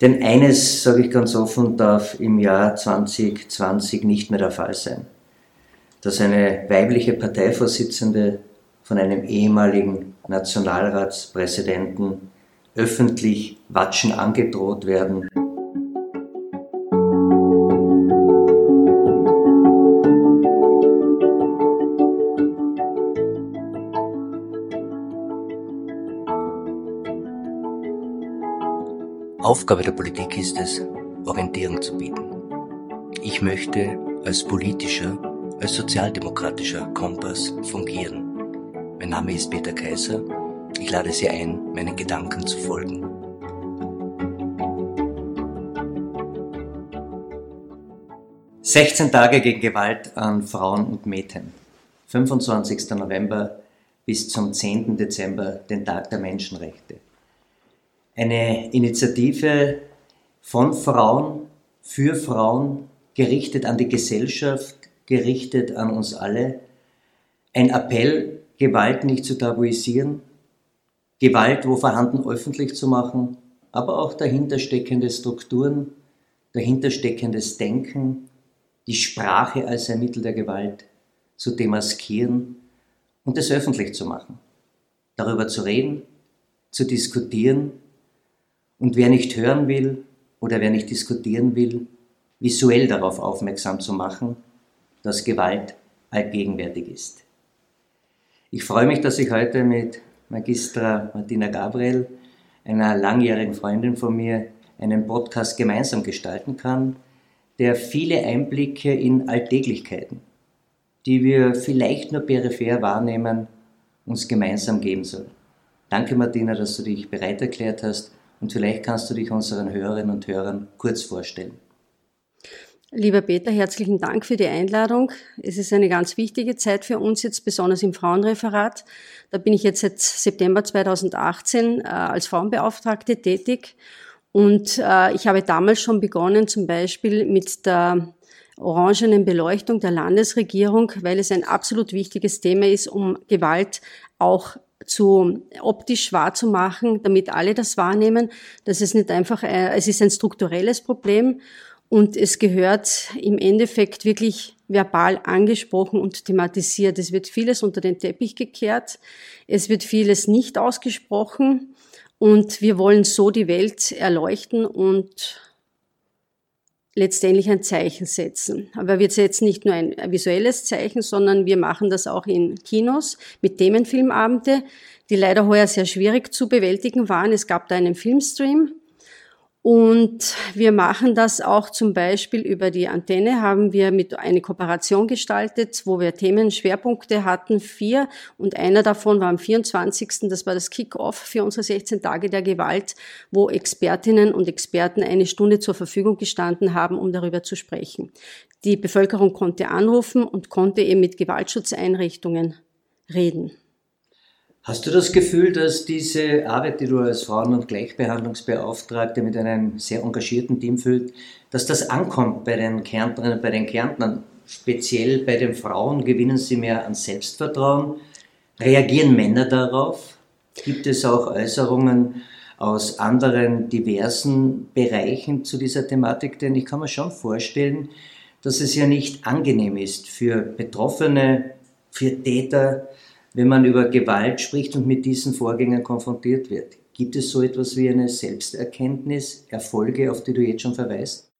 Denn eines, sage ich ganz offen, darf im Jahr 2020 nicht mehr der Fall sein. Dass eine weibliche Parteivorsitzende von einem ehemaligen Nationalratspräsidenten öffentlich Watschen angedroht werden. Aufgabe der Politik ist es, Orientierung zu bieten. Ich möchte als politischer, als sozialdemokratischer Kompass fungieren. Mein Name ist Peter Kaiser. Ich lade Sie ein, meinen Gedanken zu folgen. Sechzehn Tage gegen Gewalt an Frauen und Mädchen. 25. November bis zum 10. Dezember, den Tag der Menschenrechte eine Initiative von Frauen, für Frauen, gerichtet an die Gesellschaft, gerichtet an uns alle. Ein Appell, Gewalt nicht zu tabuisieren, Gewalt, wo vorhanden, öffentlich zu machen, aber auch dahintersteckende Strukturen, dahintersteckendes Denken, die Sprache als ein Mittel der Gewalt zu demaskieren und es öffentlich zu machen, darüber zu reden, zu diskutieren und wer nicht hören will oder wer nicht diskutieren will, visuell darauf aufmerksam zu machen, dass Gewalt allgegenwärtig ist. Ich freue mich, dass ich heute mit Magistra Martina Gabriel, einer langjährigen Freundin von mir, einen Podcast gemeinsam gestalten kann, der viele Einblicke in Alltäglichkeiten, die wir vielleicht nur peripher wahrnehmen, uns gemeinsam geben soll. Danke Martina, dass du dich bereit erklärt hast und vielleicht kannst du dich unseren Hörerinnen und Hörern kurz vorstellen. Lieber Peter, herzlichen Dank für die Einladung. Es ist eine ganz wichtige Zeit für uns jetzt, besonders im Frauenreferat. Da bin ich jetzt seit September 2018 äh, als Frauenbeauftragte tätig. Und äh, ich habe damals schon begonnen, zum Beispiel mit der orangenen Beleuchtung der Landesregierung, weil es ein absolut wichtiges Thema ist, um Gewalt auch zu optisch wahrzumachen, damit alle das wahrnehmen. Das ist nicht einfach, äh, es ist ein strukturelles Problem und es gehört im Endeffekt wirklich verbal angesprochen und thematisiert. Es wird vieles unter den Teppich gekehrt, es wird vieles nicht ausgesprochen und wir wollen so die Welt erleuchten und letztendlich ein Zeichen setzen. Aber wir setzen nicht nur ein visuelles Zeichen, sondern wir machen das auch in Kinos mit Themenfilmabende, die leider heuer sehr schwierig zu bewältigen waren. Es gab da einen Filmstream und wir machen das auch zum Beispiel über die Antenne, haben wir mit eine Kooperation gestaltet, wo wir Themenschwerpunkte hatten, vier. Und einer davon war am 24. Das war das Kick-Off für unsere 16 Tage der Gewalt, wo Expertinnen und Experten eine Stunde zur Verfügung gestanden haben, um darüber zu sprechen. Die Bevölkerung konnte anrufen und konnte eben mit Gewaltschutzeinrichtungen reden. Hast du das Gefühl, dass diese Arbeit, die du als Frauen- und Gleichbehandlungsbeauftragte mit einem sehr engagierten Team führt, dass das ankommt bei den Kärntnerinnen und bei den Kärntnern? Speziell bei den Frauen gewinnen sie mehr an Selbstvertrauen? Reagieren Männer darauf? Gibt es auch Äußerungen aus anderen diversen Bereichen zu dieser Thematik? Denn ich kann mir schon vorstellen, dass es ja nicht angenehm ist für Betroffene, für Täter, wenn man über Gewalt spricht und mit diesen Vorgängen konfrontiert wird. Gibt es so etwas wie eine Selbsterkenntnis, Erfolge, auf die du jetzt schon verweist?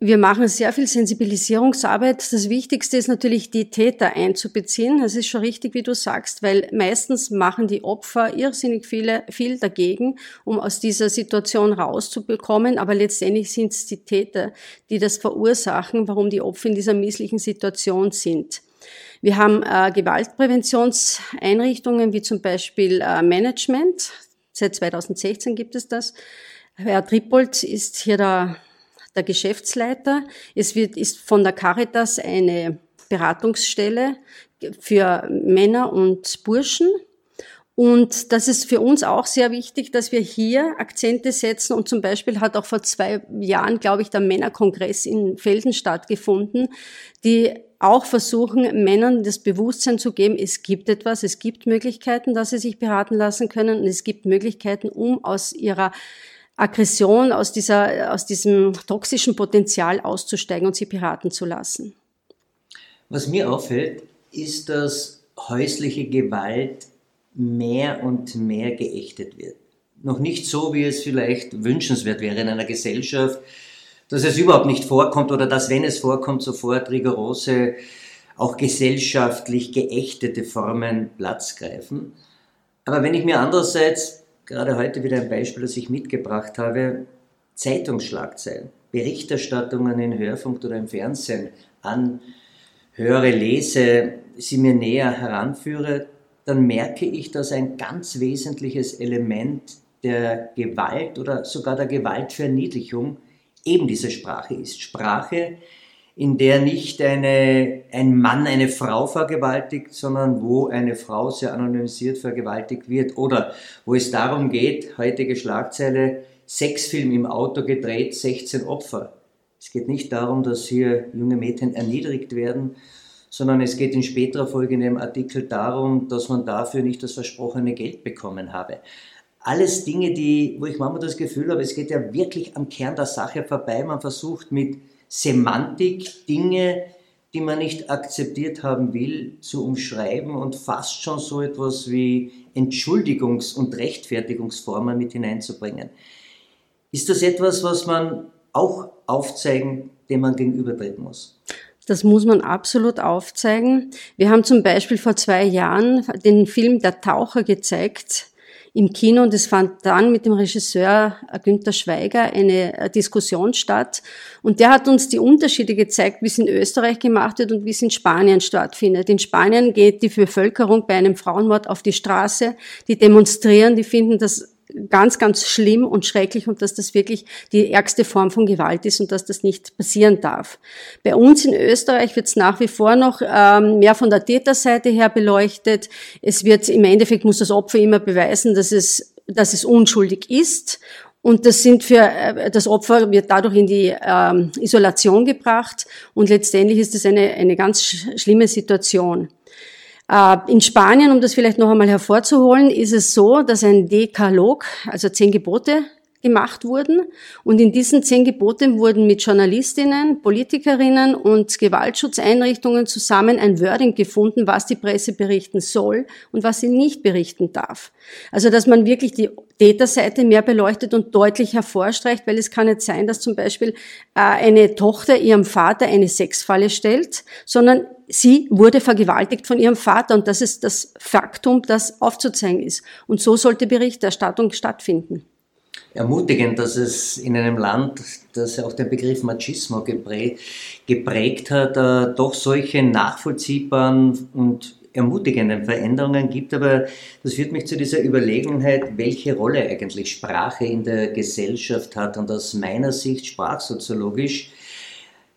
Wir machen sehr viel Sensibilisierungsarbeit. Das Wichtigste ist natürlich, die Täter einzubeziehen. Das ist schon richtig, wie du sagst, weil meistens machen die Opfer irrsinnig viele, viel dagegen, um aus dieser Situation rauszubekommen. Aber letztendlich sind es die Täter, die das verursachen, warum die Opfer in dieser misslichen Situation sind. Wir haben äh, Gewaltpräventionseinrichtungen wie zum Beispiel äh, Management. Seit 2016 gibt es das. Herr Trippold ist hier der, der Geschäftsleiter. Es wird, ist von der Caritas eine Beratungsstelle für Männer und Burschen. Und das ist für uns auch sehr wichtig, dass wir hier Akzente setzen. Und zum Beispiel hat auch vor zwei Jahren, glaube ich, der Männerkongress in Felden stattgefunden, die auch versuchen, Männern das Bewusstsein zu geben, es gibt etwas, es gibt Möglichkeiten, dass sie sich beraten lassen können und es gibt Möglichkeiten, um aus ihrer Aggression, aus, dieser, aus diesem toxischen Potenzial auszusteigen und sie beraten zu lassen. Was mir auffällt, ist, dass häusliche Gewalt mehr und mehr geächtet wird. Noch nicht so, wie es vielleicht wünschenswert wäre in einer Gesellschaft, dass es überhaupt nicht vorkommt oder dass, wenn es vorkommt, sofort rigorose, auch gesellschaftlich geächtete Formen Platz greifen. Aber wenn ich mir andererseits, gerade heute wieder ein Beispiel, das ich mitgebracht habe, Zeitungsschlagzeilen, Berichterstattungen in Hörfunk oder im Fernsehen anhöre, lese, sie mir näher heranführe, dann merke ich, dass ein ganz wesentliches Element der Gewalt oder sogar der Gewaltverniedlichung eben diese Sprache ist. Sprache, in der nicht eine, ein Mann eine Frau vergewaltigt, sondern wo eine Frau sehr anonymisiert vergewaltigt wird oder wo es darum geht, heutige Schlagzeile, Sexfilm im Auto gedreht, 16 Opfer. Es geht nicht darum, dass hier junge Mädchen erniedrigt werden, sondern es geht in späterer Folge in dem Artikel darum, dass man dafür nicht das versprochene Geld bekommen habe. Alles Dinge, die, wo ich manchmal das Gefühl habe, es geht ja wirklich am Kern der Sache vorbei. Man versucht mit Semantik Dinge, die man nicht akzeptiert haben will, zu umschreiben und fast schon so etwas wie Entschuldigungs- und Rechtfertigungsformen mit hineinzubringen. Ist das etwas, was man auch aufzeigen, dem man gegenübertreten muss? Das muss man absolut aufzeigen. Wir haben zum Beispiel vor zwei Jahren den Film Der Taucher gezeigt im Kino und es fand dann mit dem Regisseur Günther Schweiger eine Diskussion statt und der hat uns die Unterschiede gezeigt, wie es in Österreich gemacht wird und wie es in Spanien stattfindet. In Spanien geht die Bevölkerung bei einem Frauenmord auf die Straße, die demonstrieren, die finden das ganz, ganz schlimm und schrecklich und dass das wirklich die ärgste Form von Gewalt ist und dass das nicht passieren darf. Bei uns in Österreich wird es nach wie vor noch ähm, mehr von der Täterseite her beleuchtet. Es wird im Endeffekt muss das Opfer immer beweisen, dass es, dass es unschuldig ist und das sind für äh, das Opfer wird dadurch in die ähm, Isolation gebracht und letztendlich ist es eine, eine ganz schlimme Situation. Äh, in Spanien, um das vielleicht noch einmal hervorzuholen, ist es so, dass ein Dekalog, also zehn Gebote, gemacht wurden. Und in diesen zehn Geboten wurden mit Journalistinnen, Politikerinnen und Gewaltschutzeinrichtungen zusammen ein Wording gefunden, was die Presse berichten soll und was sie nicht berichten darf. Also, dass man wirklich die Täterseite mehr beleuchtet und deutlich hervorstreicht, weil es kann nicht sein, dass zum Beispiel äh, eine Tochter ihrem Vater eine Sexfalle stellt, sondern sie wurde vergewaltigt von ihrem Vater und das ist das Faktum, das aufzuzeigen ist. Und so sollte Berichterstattung stattfinden ermutigend, dass es in einem Land, das auch den Begriff Machismo geprägt hat, äh, doch solche nachvollziehbaren und ermutigenden Veränderungen gibt. Aber das führt mich zu dieser Überlegenheit, welche Rolle eigentlich Sprache in der Gesellschaft hat. Und aus meiner Sicht sprachsoziologisch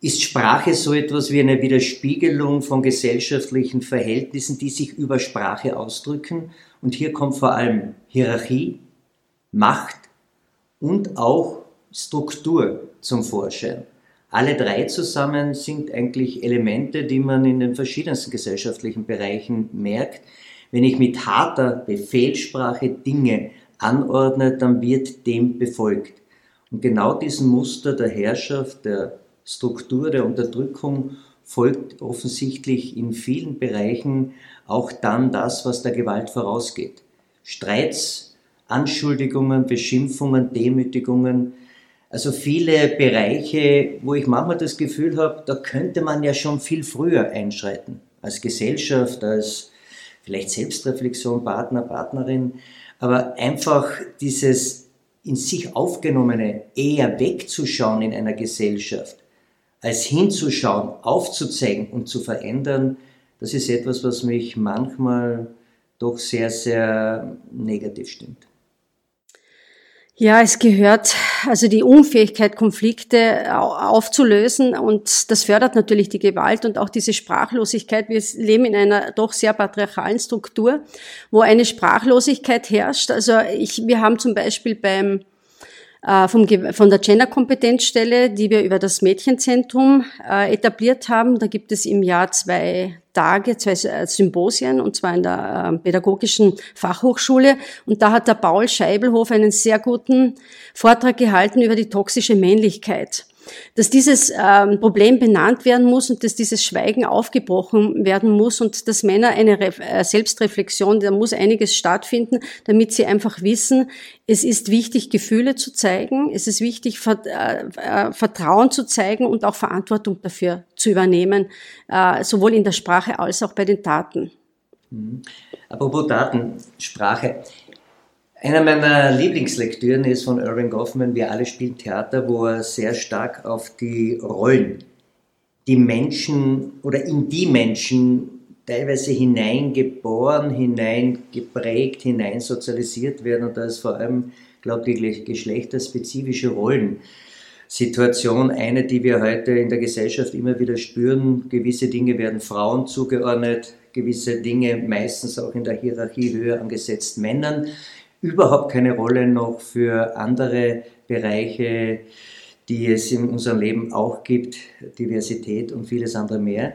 ist Sprache so etwas wie eine Widerspiegelung von gesellschaftlichen Verhältnissen, die sich über Sprache ausdrücken. Und hier kommt vor allem Hierarchie, Macht, und auch Struktur zum Vorschein. Alle drei zusammen sind eigentlich Elemente, die man in den verschiedensten gesellschaftlichen Bereichen merkt. Wenn ich mit harter Befehlssprache Dinge anordne, dann wird dem befolgt. Und genau diesem Muster der Herrschaft, der Struktur, der Unterdrückung folgt offensichtlich in vielen Bereichen auch dann das, was der Gewalt vorausgeht. Streits Anschuldigungen, Beschimpfungen, Demütigungen. Also viele Bereiche, wo ich manchmal das Gefühl habe, da könnte man ja schon viel früher einschreiten. Als Gesellschaft, als vielleicht Selbstreflexion, Partner, Partnerin. Aber einfach dieses in sich aufgenommene eher wegzuschauen in einer Gesellschaft, als hinzuschauen, aufzuzeigen und zu verändern, das ist etwas, was mich manchmal doch sehr, sehr negativ stimmt. Ja, es gehört also die Unfähigkeit, Konflikte aufzulösen und das fördert natürlich die Gewalt und auch diese Sprachlosigkeit. Wir leben in einer doch sehr patriarchalen Struktur, wo eine Sprachlosigkeit herrscht. Also ich, wir haben zum Beispiel beim vom, von der Gender-Kompetenzstelle, die wir über das Mädchenzentrum äh, etabliert haben. Da gibt es im Jahr zwei Tage, zwei äh, Symposien, und zwar in der Pädagogischen Fachhochschule. Und da hat der Paul Scheibelhof einen sehr guten Vortrag gehalten über die toxische Männlichkeit dass dieses ähm, Problem benannt werden muss und dass dieses Schweigen aufgebrochen werden muss und dass Männer eine Re äh, Selbstreflexion, da muss einiges stattfinden, damit sie einfach wissen, es ist wichtig, Gefühle zu zeigen, es ist wichtig, Vert äh, äh, Vertrauen zu zeigen und auch Verantwortung dafür zu übernehmen, äh, sowohl in der Sprache als auch bei den Taten. Mhm. Apropos Daten, Sprache. Einer meiner Lieblingslektüren ist von Irving Goffman, Wir alle spielen Theater, wo er sehr stark auf die Rollen, die Menschen oder in die Menschen teilweise hineingeboren, hineingeprägt, hineinsozialisiert werden. Und da ist vor allem, glaube ich, die geschlechterspezifische Rollensituation eine, die wir heute in der Gesellschaft immer wieder spüren. Gewisse Dinge werden Frauen zugeordnet, gewisse Dinge meistens auch in der Hierarchie höher angesetzt Männern überhaupt keine Rolle noch für andere Bereiche, die es in unserem Leben auch gibt, Diversität und vieles andere mehr.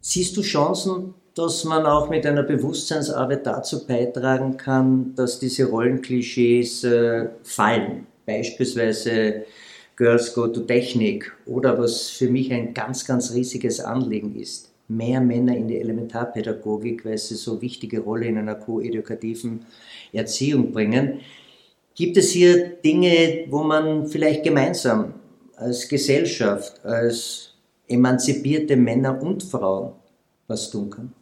Siehst du Chancen, dass man auch mit einer Bewusstseinsarbeit dazu beitragen kann, dass diese Rollenklischees äh, fallen? Beispielsweise Girls Go to Technik oder was für mich ein ganz, ganz riesiges Anliegen ist, mehr Männer in die Elementarpädagogik, weil sie so wichtige Rolle in einer koedukativen Erziehung bringen. Gibt es hier Dinge, wo man vielleicht gemeinsam als Gesellschaft, als emanzipierte Männer und Frauen was tun kann?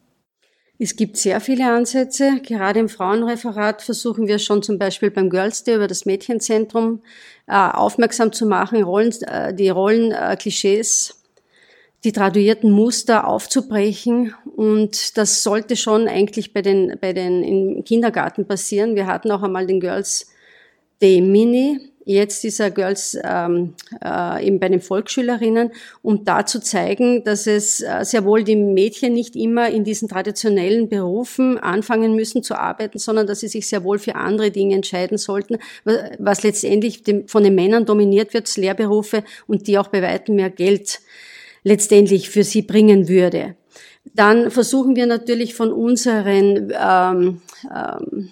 Es gibt sehr viele Ansätze. Gerade im Frauenreferat versuchen wir schon zum Beispiel beim Girls Day über das Mädchenzentrum äh, aufmerksam zu machen, Rollen, äh, die Rollenklischees äh, die traduierten Muster aufzubrechen. Und das sollte schon eigentlich bei den, bei den im Kindergarten passieren. Wir hatten auch einmal den Girls Day Mini. Jetzt dieser Girls ähm, äh, eben bei den Volksschülerinnen, um da zu zeigen, dass es äh, sehr wohl die Mädchen nicht immer in diesen traditionellen Berufen anfangen müssen zu arbeiten, sondern dass sie sich sehr wohl für andere Dinge entscheiden sollten, was letztendlich dem, von den Männern dominiert wird, Lehrberufe und die auch bei weitem mehr Geld letztendlich für sie bringen würde. Dann versuchen wir natürlich von unseren ähm, ähm,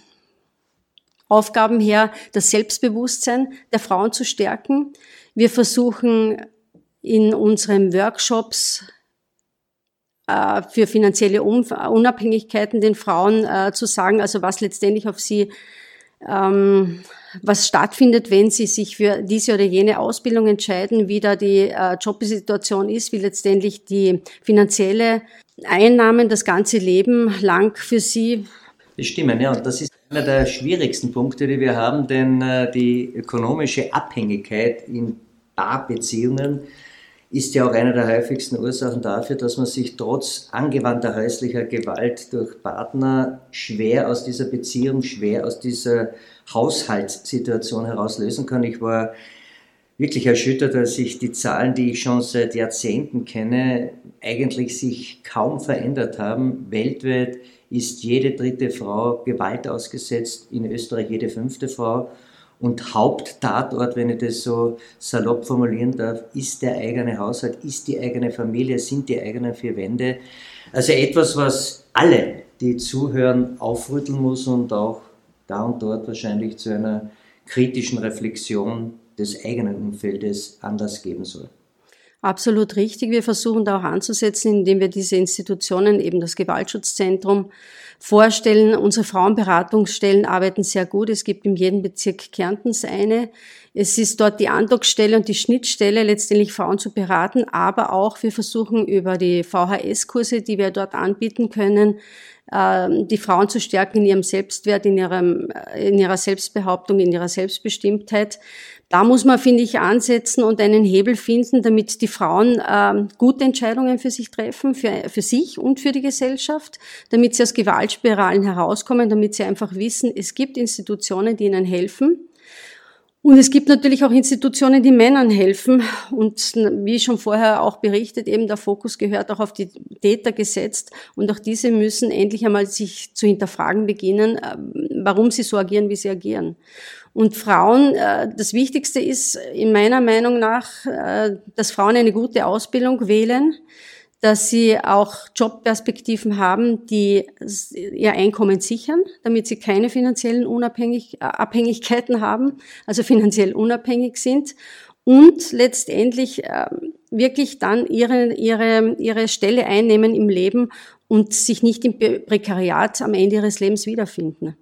Aufgaben her das Selbstbewusstsein der Frauen zu stärken. Wir versuchen in unseren Workshops äh, für finanzielle Unabhängigkeiten den Frauen äh, zu sagen, also was letztendlich auf sie ähm, was stattfindet, wenn sie sich für diese oder jene Ausbildung entscheiden, wie da die äh, Jobsituation ist, wie letztendlich die finanzielle Einnahmen das ganze Leben lang für sie. Das stimmen, ja, und das ist einer der schwierigsten Punkte, die wir haben, denn äh, die ökonomische Abhängigkeit in Paarbeziehungen ist ja auch eine der häufigsten Ursachen dafür, dass man sich trotz angewandter häuslicher Gewalt durch Partner schwer aus dieser Beziehung, schwer aus dieser Haushaltssituation herauslösen kann. Ich war wirklich erschüttert, als ich die Zahlen, die ich schon seit Jahrzehnten kenne, eigentlich sich kaum verändert haben. Weltweit ist jede dritte Frau Gewalt ausgesetzt, in Österreich jede fünfte Frau. Und Haupttatort, wenn ich das so salopp formulieren darf, ist der eigene Haushalt, ist die eigene Familie, sind die eigenen vier Wände. Also etwas, was alle, die zuhören, aufrütteln muss und auch da und dort wahrscheinlich zu einer kritischen Reflexion des eigenen Umfeldes Anlass geben soll. Absolut richtig. Wir versuchen da auch anzusetzen, indem wir diese Institutionen, eben das Gewaltschutzzentrum, vorstellen. Unsere Frauenberatungsstellen arbeiten sehr gut. Es gibt in jedem Bezirk Kärntens eine. Es ist dort die Andockstelle und die Schnittstelle, letztendlich Frauen zu beraten, aber auch wir versuchen über die VHS-Kurse, die wir dort anbieten können, die Frauen zu stärken in ihrem Selbstwert, in, ihrem, in ihrer Selbstbehauptung, in ihrer Selbstbestimmtheit. Da muss man, finde ich, ansetzen und einen Hebel finden, damit die Frauen äh, gute Entscheidungen für sich treffen, für, für sich und für die Gesellschaft, damit sie aus Gewaltspiralen herauskommen, damit sie einfach wissen, es gibt Institutionen, die ihnen helfen und es gibt natürlich auch Institutionen, die Männern helfen. Und wie schon vorher auch berichtet, eben der Fokus gehört auch auf die Täter gesetzt. Und auch diese müssen endlich einmal sich zu hinterfragen beginnen, ähm, warum sie so agieren, wie sie agieren. Und Frauen, äh, das Wichtigste ist in meiner Meinung nach, äh, dass Frauen eine gute Ausbildung wählen, dass sie auch Jobperspektiven haben, die ihr Einkommen sichern, damit sie keine finanziellen Unabhängig äh, Abhängigkeiten haben, also finanziell unabhängig sind und letztendlich äh, wirklich dann ihre, ihre, ihre Stelle einnehmen im Leben und sich nicht im Prekariat am Ende ihres Lebens wiederfinden.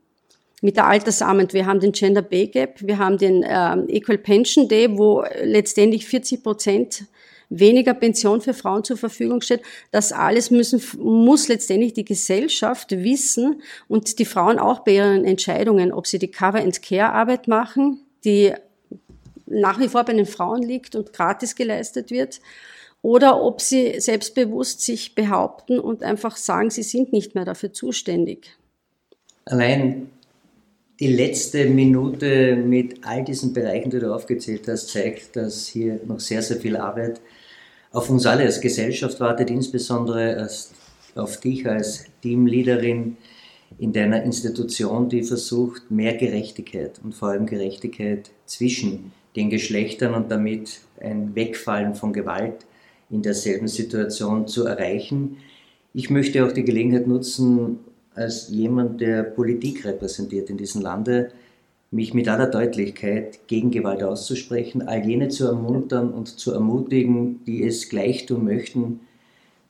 Mit der Altersarmut, wir haben den Gender Pay Gap, wir haben den äh, Equal Pension Day, wo letztendlich 40 Prozent weniger Pension für Frauen zur Verfügung steht. Das alles müssen, muss letztendlich die Gesellschaft wissen und die Frauen auch bei ihren Entscheidungen, ob sie die Cover-and-Care-Arbeit machen, die nach wie vor bei den Frauen liegt und gratis geleistet wird, oder ob sie selbstbewusst sich behaupten und einfach sagen, sie sind nicht mehr dafür zuständig. Allein die letzte Minute mit all diesen Bereichen, die du aufgezählt hast, zeigt, dass hier noch sehr, sehr viel Arbeit auf uns alle als Gesellschaft wartet, insbesondere auf dich als Teamleaderin in deiner Institution, die versucht, mehr Gerechtigkeit und vor allem Gerechtigkeit zwischen den Geschlechtern und damit ein Wegfallen von Gewalt in derselben Situation zu erreichen. Ich möchte auch die Gelegenheit nutzen, als jemand, der Politik repräsentiert in diesem Lande, mich mit aller Deutlichkeit gegen Gewalt auszusprechen, all jene zu ermuntern und zu ermutigen, die es gleich tun möchten.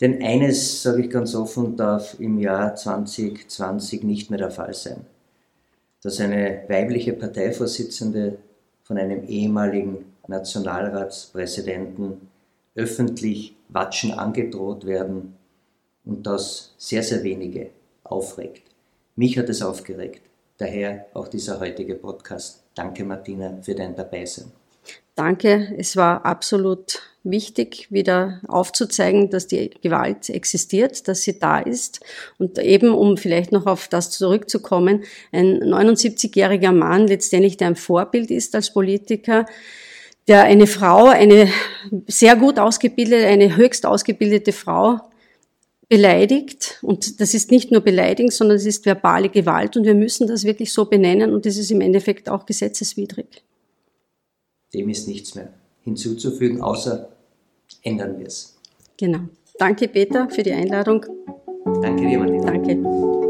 Denn eines, sage ich ganz offen, darf im Jahr 2020 nicht mehr der Fall sein. Dass eine weibliche Parteivorsitzende von einem ehemaligen Nationalratspräsidenten öffentlich Watschen angedroht werden und das sehr, sehr wenige aufregt. Mich hat es aufgeregt. Daher auch dieser heutige Podcast. Danke, Martina, für dein Dabeisein. Danke, es war absolut wichtig, wieder aufzuzeigen, dass die Gewalt existiert, dass sie da ist. Und eben, um vielleicht noch auf das zurückzukommen, ein 79-jähriger Mann letztendlich, der ein Vorbild ist als Politiker, der eine Frau, eine sehr gut ausgebildete, eine höchst ausgebildete Frau beleidigt. Und das ist nicht nur beleidigend, sondern es ist verbale Gewalt. Und wir müssen das wirklich so benennen. Und das ist im Endeffekt auch gesetzeswidrig. Dem ist nichts mehr hinzuzufügen, außer ändern wir es. Genau. Danke, Peter, für die Einladung. Danke dir, Martina. Danke.